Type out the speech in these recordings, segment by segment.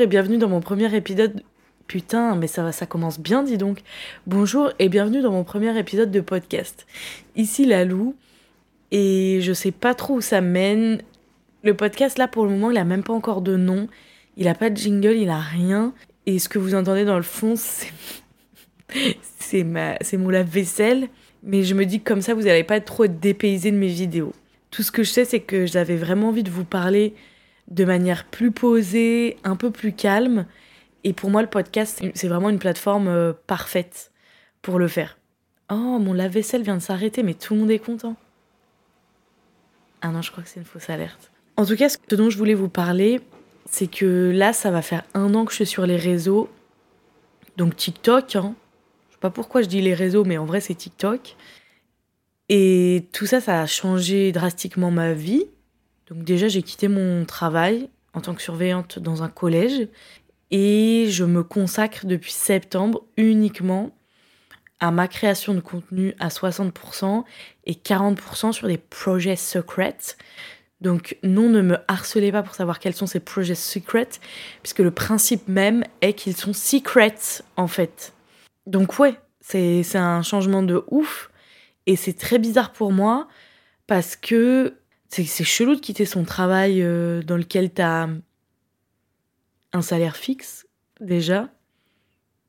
Et bienvenue dans mon premier épisode. Putain, mais ça va, ça commence bien, dis donc. Bonjour et bienvenue dans mon premier épisode de podcast. Ici Lalou et je sais pas trop où ça mène. Le podcast là pour le moment, il a même pas encore de nom. Il a pas de jingle, il a rien. Et ce que vous entendez dans le fond, c'est c'est ma mon lave-vaisselle. Mais je me dis que comme ça, vous n'allez pas être trop dépaysé de mes vidéos. Tout ce que je sais, c'est que j'avais vraiment envie de vous parler de manière plus posée, un peu plus calme. Et pour moi, le podcast, c'est vraiment une plateforme euh, parfaite pour le faire. Oh, mon lave-vaisselle vient de s'arrêter, mais tout le monde est content. Ah non, je crois que c'est une fausse alerte. En tout cas, ce dont je voulais vous parler, c'est que là, ça va faire un an que je suis sur les réseaux. Donc TikTok, hein. Je sais pas pourquoi je dis les réseaux, mais en vrai, c'est TikTok. Et tout ça, ça a changé drastiquement ma vie. Donc déjà, j'ai quitté mon travail en tant que surveillante dans un collège et je me consacre depuis septembre uniquement à ma création de contenu à 60% et 40% sur des projets secrets. Donc non, ne me harcelez pas pour savoir quels sont ces projets secrets, puisque le principe même est qu'ils sont secrets en fait. Donc ouais, c'est un changement de ouf, et c'est très bizarre pour moi, parce que c'est chelou de quitter son travail euh, dans lequel tu as un salaire fixe, déjà,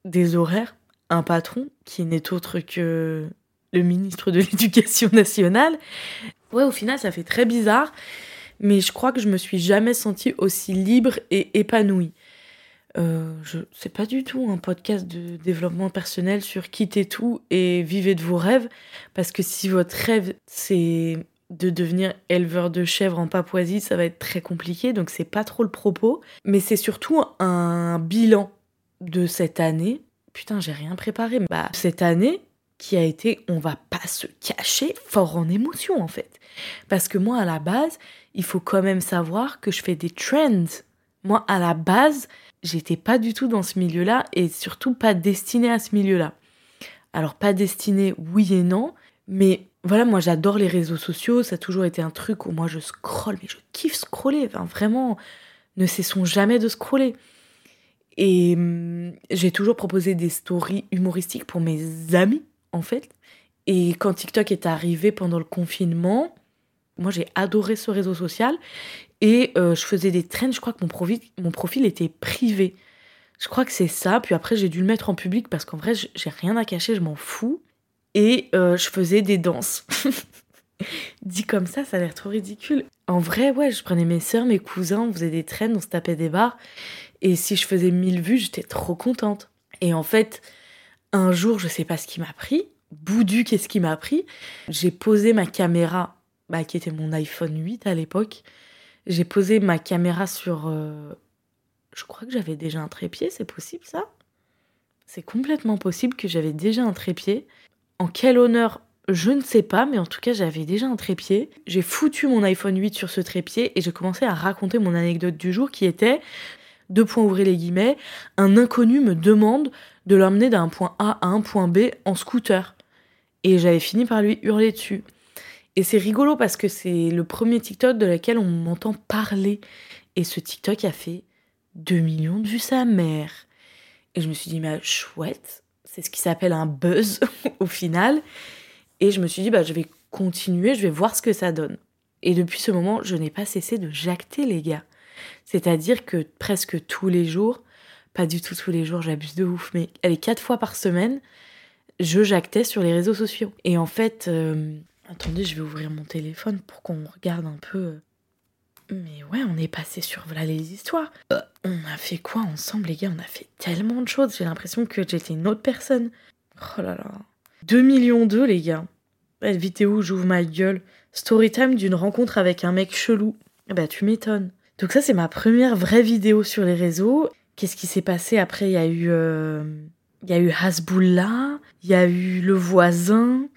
des horaires, un patron qui n'est autre que le ministre de l'Éducation nationale. Ouais, au final, ça fait très bizarre, mais je crois que je me suis jamais sentie aussi libre et épanouie. Euh, je c'est pas du tout un podcast de développement personnel sur quitter tout et vivez de vos rêves parce que si votre rêve c'est de devenir éleveur de chèvres en Papouasie, ça va être très compliqué, donc c'est pas trop le propos. Mais c'est surtout un bilan de cette année. Putain, j'ai rien préparé. Bah, cette année qui a été, on va pas se cacher, fort en émotion en fait. Parce que moi, à la base, il faut quand même savoir que je fais des trends. Moi, à la base, j'étais pas du tout dans ce milieu-là et surtout pas destinée à ce milieu-là. Alors, pas destinée, oui et non, mais voilà, moi j'adore les réseaux sociaux, ça a toujours été un truc où moi je scrolle, mais je kiffe scroller, vraiment, ne cessons jamais de scroller. Et hum, j'ai toujours proposé des stories humoristiques pour mes amis, en fait. Et quand TikTok est arrivé pendant le confinement, moi j'ai adoré ce réseau social et euh, je faisais des trends, je crois que mon profil, mon profil était privé. Je crois que c'est ça, puis après j'ai dû le mettre en public parce qu'en vrai j'ai rien à cacher, je m'en fous et euh, je faisais des danses. Dit comme ça, ça a l'air trop ridicule. En vrai, ouais, je prenais mes soeurs, mes cousins, on faisait des traînes, on se tapait des barres. Et si je faisais 1000 vues, j'étais trop contente. Et en fait, un jour, je sais pas ce qui m'a pris. Boudu, qu'est-ce qui m'a pris J'ai posé ma caméra, bah, qui était mon iPhone 8 à l'époque. J'ai posé ma caméra sur. Euh, je crois que j'avais déjà un trépied, c'est possible ça? C'est complètement possible que j'avais déjà un trépied. En quel honneur je ne sais pas, mais en tout cas, j'avais déjà un trépied. J'ai foutu mon iPhone 8 sur ce trépied et j'ai commencé à raconter mon anecdote du jour qui était, deux points ouvrez les guillemets, un inconnu me demande de l'emmener d'un point A à un point B en scooter. Et j'avais fini par lui hurler dessus. Et c'est rigolo parce que c'est le premier TikTok de lequel on m'entend parler. Et ce TikTok a fait 2 millions de vues sa mère. Et je me suis dit, mais chouette, c'est ce qui s'appelle un buzz au final. Et je me suis dit, bah, je vais continuer, je vais voir ce que ça donne. Et depuis ce moment, je n'ai pas cessé de jacter les gars. C'est-à-dire que presque tous les jours, pas du tout tous les jours, j'abuse de ouf, mais allez, quatre fois par semaine, je jactais sur les réseaux sociaux. Et en fait, euh, attendez, je vais ouvrir mon téléphone pour qu'on regarde un peu euh, mais ouais, on est passé sur voilà les histoires. Euh, on a fait quoi ensemble, les gars? On a fait tellement de choses. J'ai l'impression que j'étais une autre personne. Oh là là. 2 millions d'eux, les gars. Vite vidéo, j'ouvre ma gueule. Storytime d'une rencontre avec un mec chelou. Bah, tu m'étonnes. Donc, ça, c'est ma première vraie vidéo sur les réseaux. Qu'est-ce qui s'est passé après? Il y a eu. Euh, il y a eu Hasbullah, il y a eu le voisin,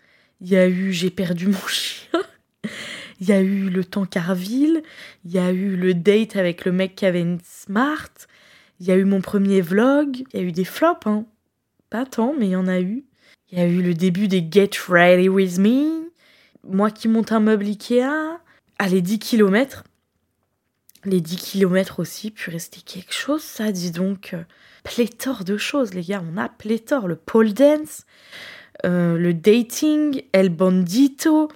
il y a eu J'ai perdu mon chien. Il y a eu le temps Carville, il y a eu le date avec le mec qui avait une smart, il y a eu mon premier vlog, il y a eu des flops, hein. Pas tant, mais il y en a eu. Il y a eu le début des Get Ready With Me, moi qui monte un meuble Ikea, allez 10 km. Les 10 km aussi, puis rester quelque chose, ça, dis donc. Pléthore de choses, les gars, on a pléthore. Le pole dance, euh, le dating, El Bandito,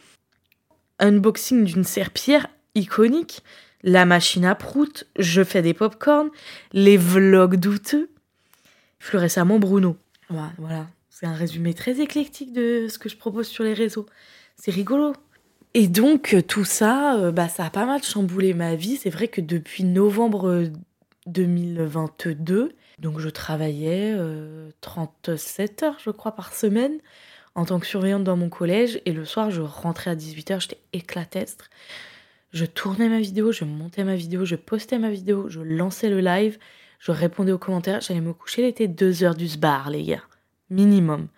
unboxing d'une serpillère iconique, la machine à prout, je fais des pop-corn, les vlogs douteux, plus récemment Bruno. Voilà, c'est un résumé très éclectique de ce que je propose sur les réseaux. C'est rigolo. Et donc tout ça, euh, bah, ça a pas mal chamboulé ma vie. C'est vrai que depuis novembre 2022, donc je travaillais 37 euh, heures, je crois, par semaine en tant que surveillante dans mon collège. Et le soir, je rentrais à 18h, j'étais éclatestre. Je tournais ma vidéo, je montais ma vidéo, je postais ma vidéo, je lançais le live, je répondais aux commentaires. J'allais me coucher, il était 2h du sbar, les gars. Minimum.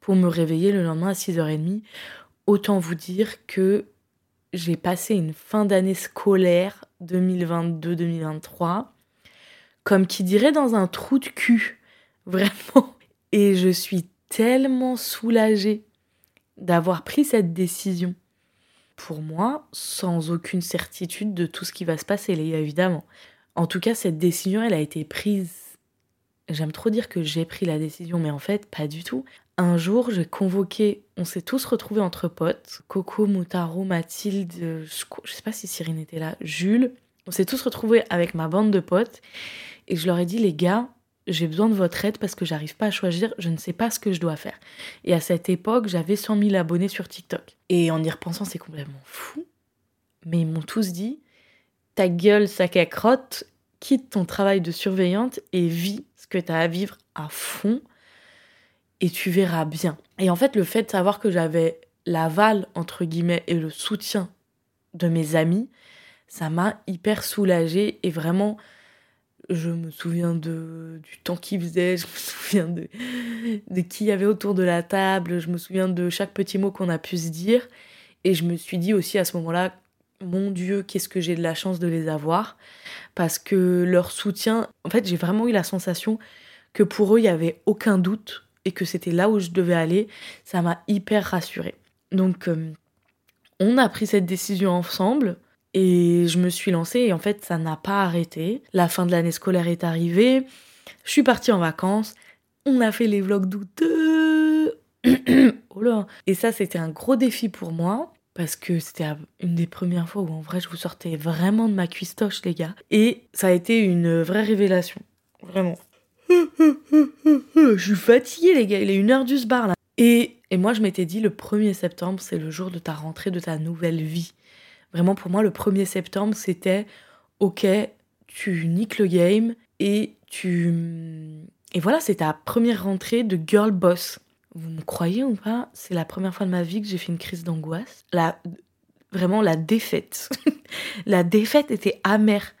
Pour me réveiller le lendemain à 6h30. Autant vous dire que j'ai passé une fin d'année scolaire 2022-2023 comme qui dirait dans un trou de cul. Vraiment. Et je suis tellement soulagée d'avoir pris cette décision. Pour moi, sans aucune certitude de tout ce qui va se passer, évidemment. En tout cas, cette décision, elle a été prise. J'aime trop dire que j'ai pris la décision, mais en fait, pas du tout. Un jour, j'ai convoqué, on s'est tous retrouvés entre potes, Coco, Moutaro, Mathilde, je sais pas si Cyrine était là, Jules. On s'est tous retrouvés avec ma bande de potes et je leur ai dit, les gars, j'ai besoin de votre aide parce que j'arrive pas à choisir, je ne sais pas ce que je dois faire. Et à cette époque, j'avais 100 000 abonnés sur TikTok. Et en y repensant, c'est complètement fou. Mais ils m'ont tous dit, ta gueule, sac à crotte, quitte ton travail de surveillante et vis ce que tu as à vivre à fond et tu verras bien. Et en fait, le fait de savoir que j'avais l'aval, entre guillemets, et le soutien de mes amis, ça m'a hyper soulagée et vraiment je me souviens de, du temps qu'il faisait, je me souviens de, de qui y avait autour de la table, je me souviens de chaque petit mot qu'on a pu se dire. Et je me suis dit aussi à ce moment-là, mon Dieu, qu'est-ce que j'ai de la chance de les avoir? Parce que leur soutien, en fait, j'ai vraiment eu la sensation que pour eux, il n'y avait aucun doute et que c'était là où je devais aller. Ça m'a hyper rassurée. Donc, euh, on a pris cette décision ensemble. Et je me suis lancée et en fait ça n'a pas arrêté. La fin de l'année scolaire est arrivée, je suis partie en vacances, on a fait les vlogs douteux. oh là. Et ça c'était un gros défi pour moi parce que c'était une des premières fois où en vrai je vous sortais vraiment de ma cuistoche les gars. Et ça a été une vraie révélation. Vraiment. je suis fatiguée les gars, il est une heure du bar là. Et, et moi je m'étais dit le 1er septembre c'est le jour de ta rentrée, de ta nouvelle vie. Vraiment, pour moi, le 1er septembre, c'était OK, tu niques le game et tu. Et voilà, c'est ta première rentrée de girl boss. Vous me croyez ou pas? C'est la première fois de ma vie que j'ai fait une crise d'angoisse. La... Vraiment, la défaite. la défaite était amère.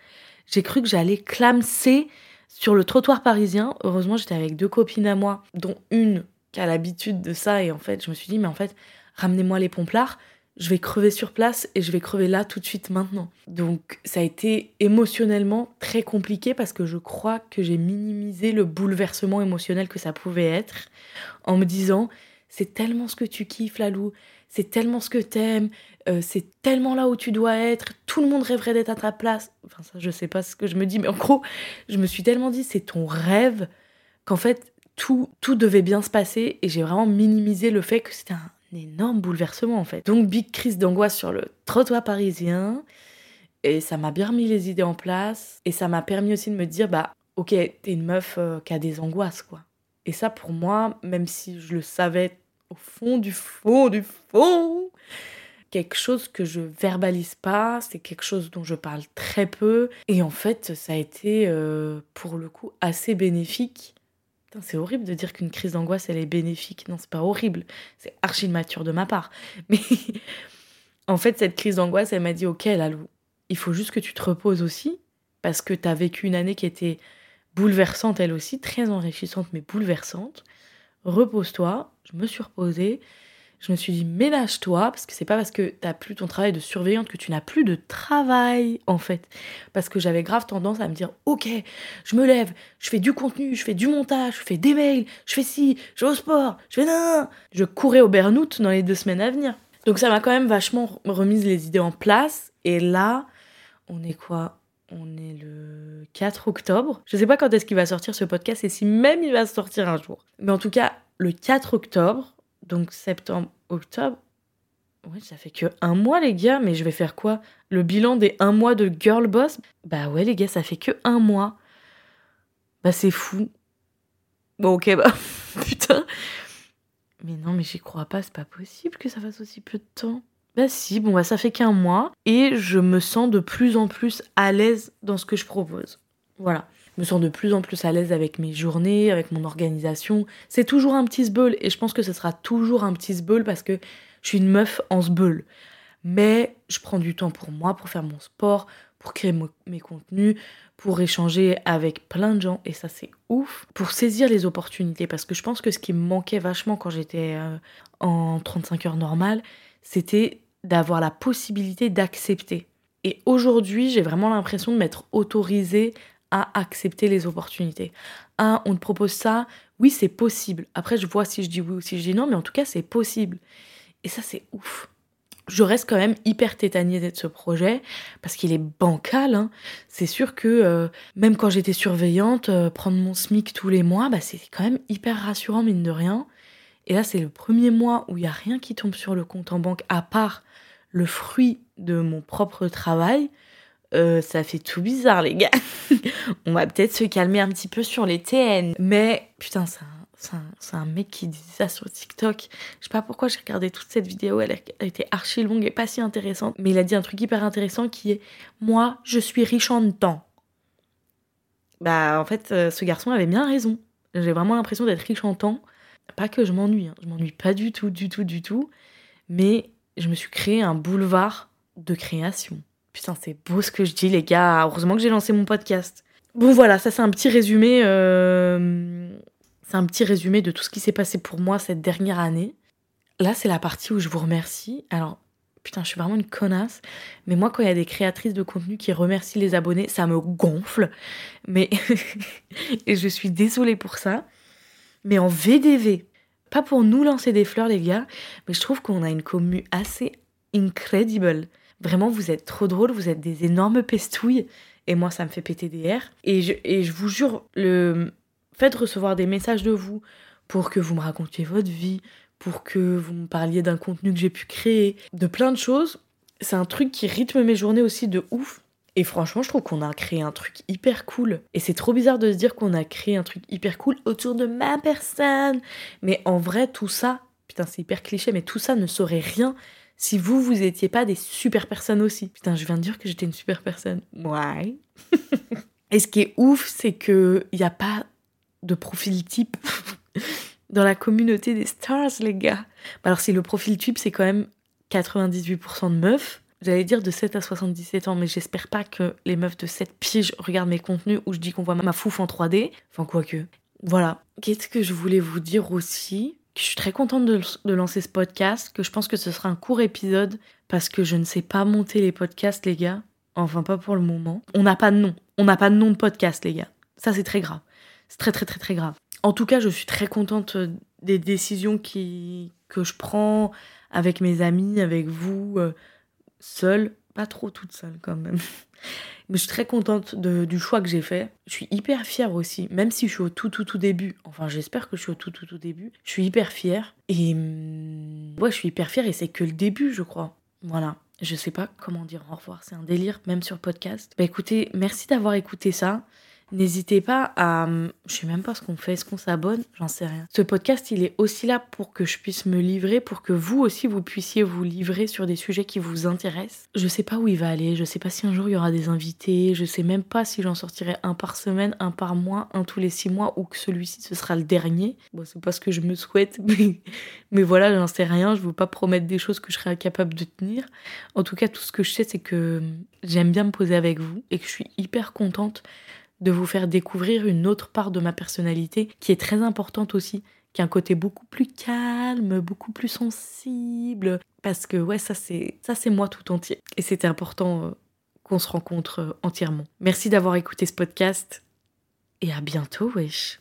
J'ai cru que j'allais clamser sur le trottoir parisien. Heureusement, j'étais avec deux copines à moi, dont une qui a l'habitude de ça. Et en fait, je me suis dit, mais en fait, ramenez-moi les pomplards je vais crever sur place et je vais crever là tout de suite maintenant. Donc ça a été émotionnellement très compliqué parce que je crois que j'ai minimisé le bouleversement émotionnel que ça pouvait être en me disant c'est tellement ce que tu kiffes Lalou, c'est tellement ce que t'aimes, euh, c'est tellement là où tu dois être, tout le monde rêverait d'être à ta place. Enfin ça je sais pas ce que je me dis mais en gros je me suis tellement dit c'est ton rêve qu'en fait tout, tout devait bien se passer et j'ai vraiment minimisé le fait que c'était un énorme bouleversement en fait. Donc big crise d'angoisse sur le trottoir parisien. Et ça m'a bien remis les idées en place. Et ça m'a permis aussi de me dire, bah ok, t'es une meuf euh, qui a des angoisses quoi. Et ça pour moi, même si je le savais au fond du fond du fond, quelque chose que je verbalise pas, c'est quelque chose dont je parle très peu. Et en fait, ça a été euh, pour le coup assez bénéfique c'est horrible de dire qu'une crise d'angoisse, elle est bénéfique. Non, c'est pas horrible. C'est archi mature de ma part. Mais en fait, cette crise d'angoisse, elle m'a dit Ok, Lalou, il faut juste que tu te reposes aussi. Parce que tu as vécu une année qui était bouleversante, elle aussi, très enrichissante, mais bouleversante. Repose-toi. Je me suis reposée je me suis dit ménage-toi parce que c'est pas parce que t'as plus ton travail de surveillante que tu n'as plus de travail en fait. Parce que j'avais grave tendance à me dire ok, je me lève, je fais du contenu, je fais du montage, je fais des mails, je fais ci, je vais au sport, je fais nan. Je courais au burn-out dans les deux semaines à venir. Donc ça m'a quand même vachement remise les idées en place. Et là, on est quoi? On est le 4 octobre. Je sais pas quand est-ce qu'il va sortir ce podcast et si même il va sortir un jour. Mais en tout cas, le 4 octobre, donc septembre, octobre. Ouais, ça fait que un mois, les gars, mais je vais faire quoi? Le bilan des un mois de Girl Boss? Bah ouais, les gars, ça fait que un mois. Bah c'est fou. Bon, ok, bah putain. Mais non, mais j'y crois pas, c'est pas possible que ça fasse aussi peu de temps. Bah si, bon bah ça fait qu'un mois et je me sens de plus en plus à l'aise dans ce que je propose. Voilà. Je me sens de plus en plus à l'aise avec mes journées, avec mon organisation. C'est toujours un petit sbeul et je pense que ce sera toujours un petit sbeul parce que je suis une meuf en sbeul. Mais je prends du temps pour moi, pour faire mon sport, pour créer mes contenus, pour échanger avec plein de gens et ça c'est ouf, pour saisir les opportunités parce que je pense que ce qui me manquait vachement quand j'étais euh, en 35 heures normales, c'était d'avoir la possibilité d'accepter. Et aujourd'hui, j'ai vraiment l'impression de m'être autorisée à accepter les opportunités. Un, on te propose ça, oui, c'est possible. Après, je vois si je dis oui ou si je dis non, mais en tout cas, c'est possible. Et ça, c'est ouf. Je reste quand même hyper tétaniée de ce projet parce qu'il est bancal. Hein. C'est sûr que euh, même quand j'étais surveillante, euh, prendre mon SMIC tous les mois, bah, c'est quand même hyper rassurant, mine de rien. Et là, c'est le premier mois où il n'y a rien qui tombe sur le compte en banque à part le fruit de mon propre travail. Euh, ça fait tout bizarre, les gars. On va peut-être se calmer un petit peu sur les TN. Mais putain, c'est un, mec qui dit ça sur TikTok. Je sais pas pourquoi j'ai regardé toute cette vidéo. Elle, a, été archi longue et pas si intéressante. Mais il a dit un truc hyper intéressant qui est Moi, je suis riche en temps. Bah, en fait, euh, ce garçon avait bien raison. J'ai vraiment l'impression d'être riche en temps. Pas que je m'ennuie, hein. je m'ennuie pas du tout, du tout, du tout. Mais je me suis créé un boulevard de création. Putain, c'est beau ce que je dis, les gars. Heureusement que j'ai lancé mon podcast. Bon, voilà, ça c'est un petit résumé. Euh, c'est un petit résumé de tout ce qui s'est passé pour moi cette dernière année. Là, c'est la partie où je vous remercie. Alors, putain, je suis vraiment une connasse. Mais moi, quand il y a des créatrices de contenu qui remercient les abonnés, ça me gonfle. Mais. Et je suis désolée pour ça. Mais en VDV, pas pour nous lancer des fleurs, les gars, mais je trouve qu'on a une commu assez incredible. Vraiment, vous êtes trop drôles, vous êtes des énormes pestouilles. Et moi, ça me fait péter des airs. Et je, et je vous jure, le fait de recevoir des messages de vous pour que vous me racontiez votre vie, pour que vous me parliez d'un contenu que j'ai pu créer, de plein de choses, c'est un truc qui rythme mes journées aussi de ouf. Et franchement, je trouve qu'on a créé un truc hyper cool. Et c'est trop bizarre de se dire qu'on a créé un truc hyper cool autour de ma personne. Mais en vrai, tout ça, putain, c'est hyper cliché, mais tout ça ne serait rien si vous, vous étiez pas des super personnes aussi. Putain, je viens de dire que j'étais une super personne. Ouais. Et ce qui est ouf, c'est qu'il n'y a pas de profil type dans la communauté des stars, les gars. Alors, si le profil type, c'est quand même 98% de meufs, J'allais dire de 7 à 77 ans, mais j'espère pas que les meufs de 7 piges regardent mes contenus où je dis qu'on voit ma fouf en 3D. Enfin, quoique. Voilà. Qu'est-ce que je voulais vous dire aussi? Je suis très contente de, lancer ce podcast, que je pense que ce sera un court épisode parce que je ne sais pas monter les podcasts, les gars. Enfin, pas pour le moment. On n'a pas de nom. On n'a pas de nom de podcast, les gars. Ça, c'est très grave. C'est très, très, très, très grave. En tout cas, je suis très contente euh, des décisions que je prends avec mes amis, avec vous. Euh, pas trop toute seule quand même. Mais je suis très contente du choix que j'ai fait. Je suis hyper fière aussi, même si je suis au tout tout tout début. Enfin, j'espère que je suis au tout tout tout début. Je suis hyper fière. Et hum, ouais, je suis hyper fière et c'est que le début, je crois. Voilà. Je sais pas comment dire au revoir, c'est un délire, même sur podcast. Bah écoutez, merci d'avoir écouté ça. N'hésitez pas à. Je sais même pas ce qu'on fait, est-ce qu'on s'abonne? J'en sais rien. Ce podcast, il est aussi là pour que je puisse me livrer, pour que vous aussi, vous puissiez vous livrer sur des sujets qui vous intéressent. Je sais pas où il va aller, je sais pas si un jour il y aura des invités, je sais même pas si j'en sortirai un par semaine, un par mois, un tous les six mois, ou que celui-ci ce sera le dernier. Bon, c'est pas ce que je me souhaite, mais, voilà, j'en sais rien. Je veux pas promettre des choses que je serai incapable de tenir. En tout cas, tout ce que je sais, c'est que j'aime bien me poser avec vous et que je suis hyper contente de vous faire découvrir une autre part de ma personnalité qui est très importante aussi, qui a un côté beaucoup plus calme, beaucoup plus sensible. Parce que ouais, ça c'est ça c'est moi tout entier. Et c'était important euh, qu'on se rencontre euh, entièrement. Merci d'avoir écouté ce podcast et à bientôt, wesh.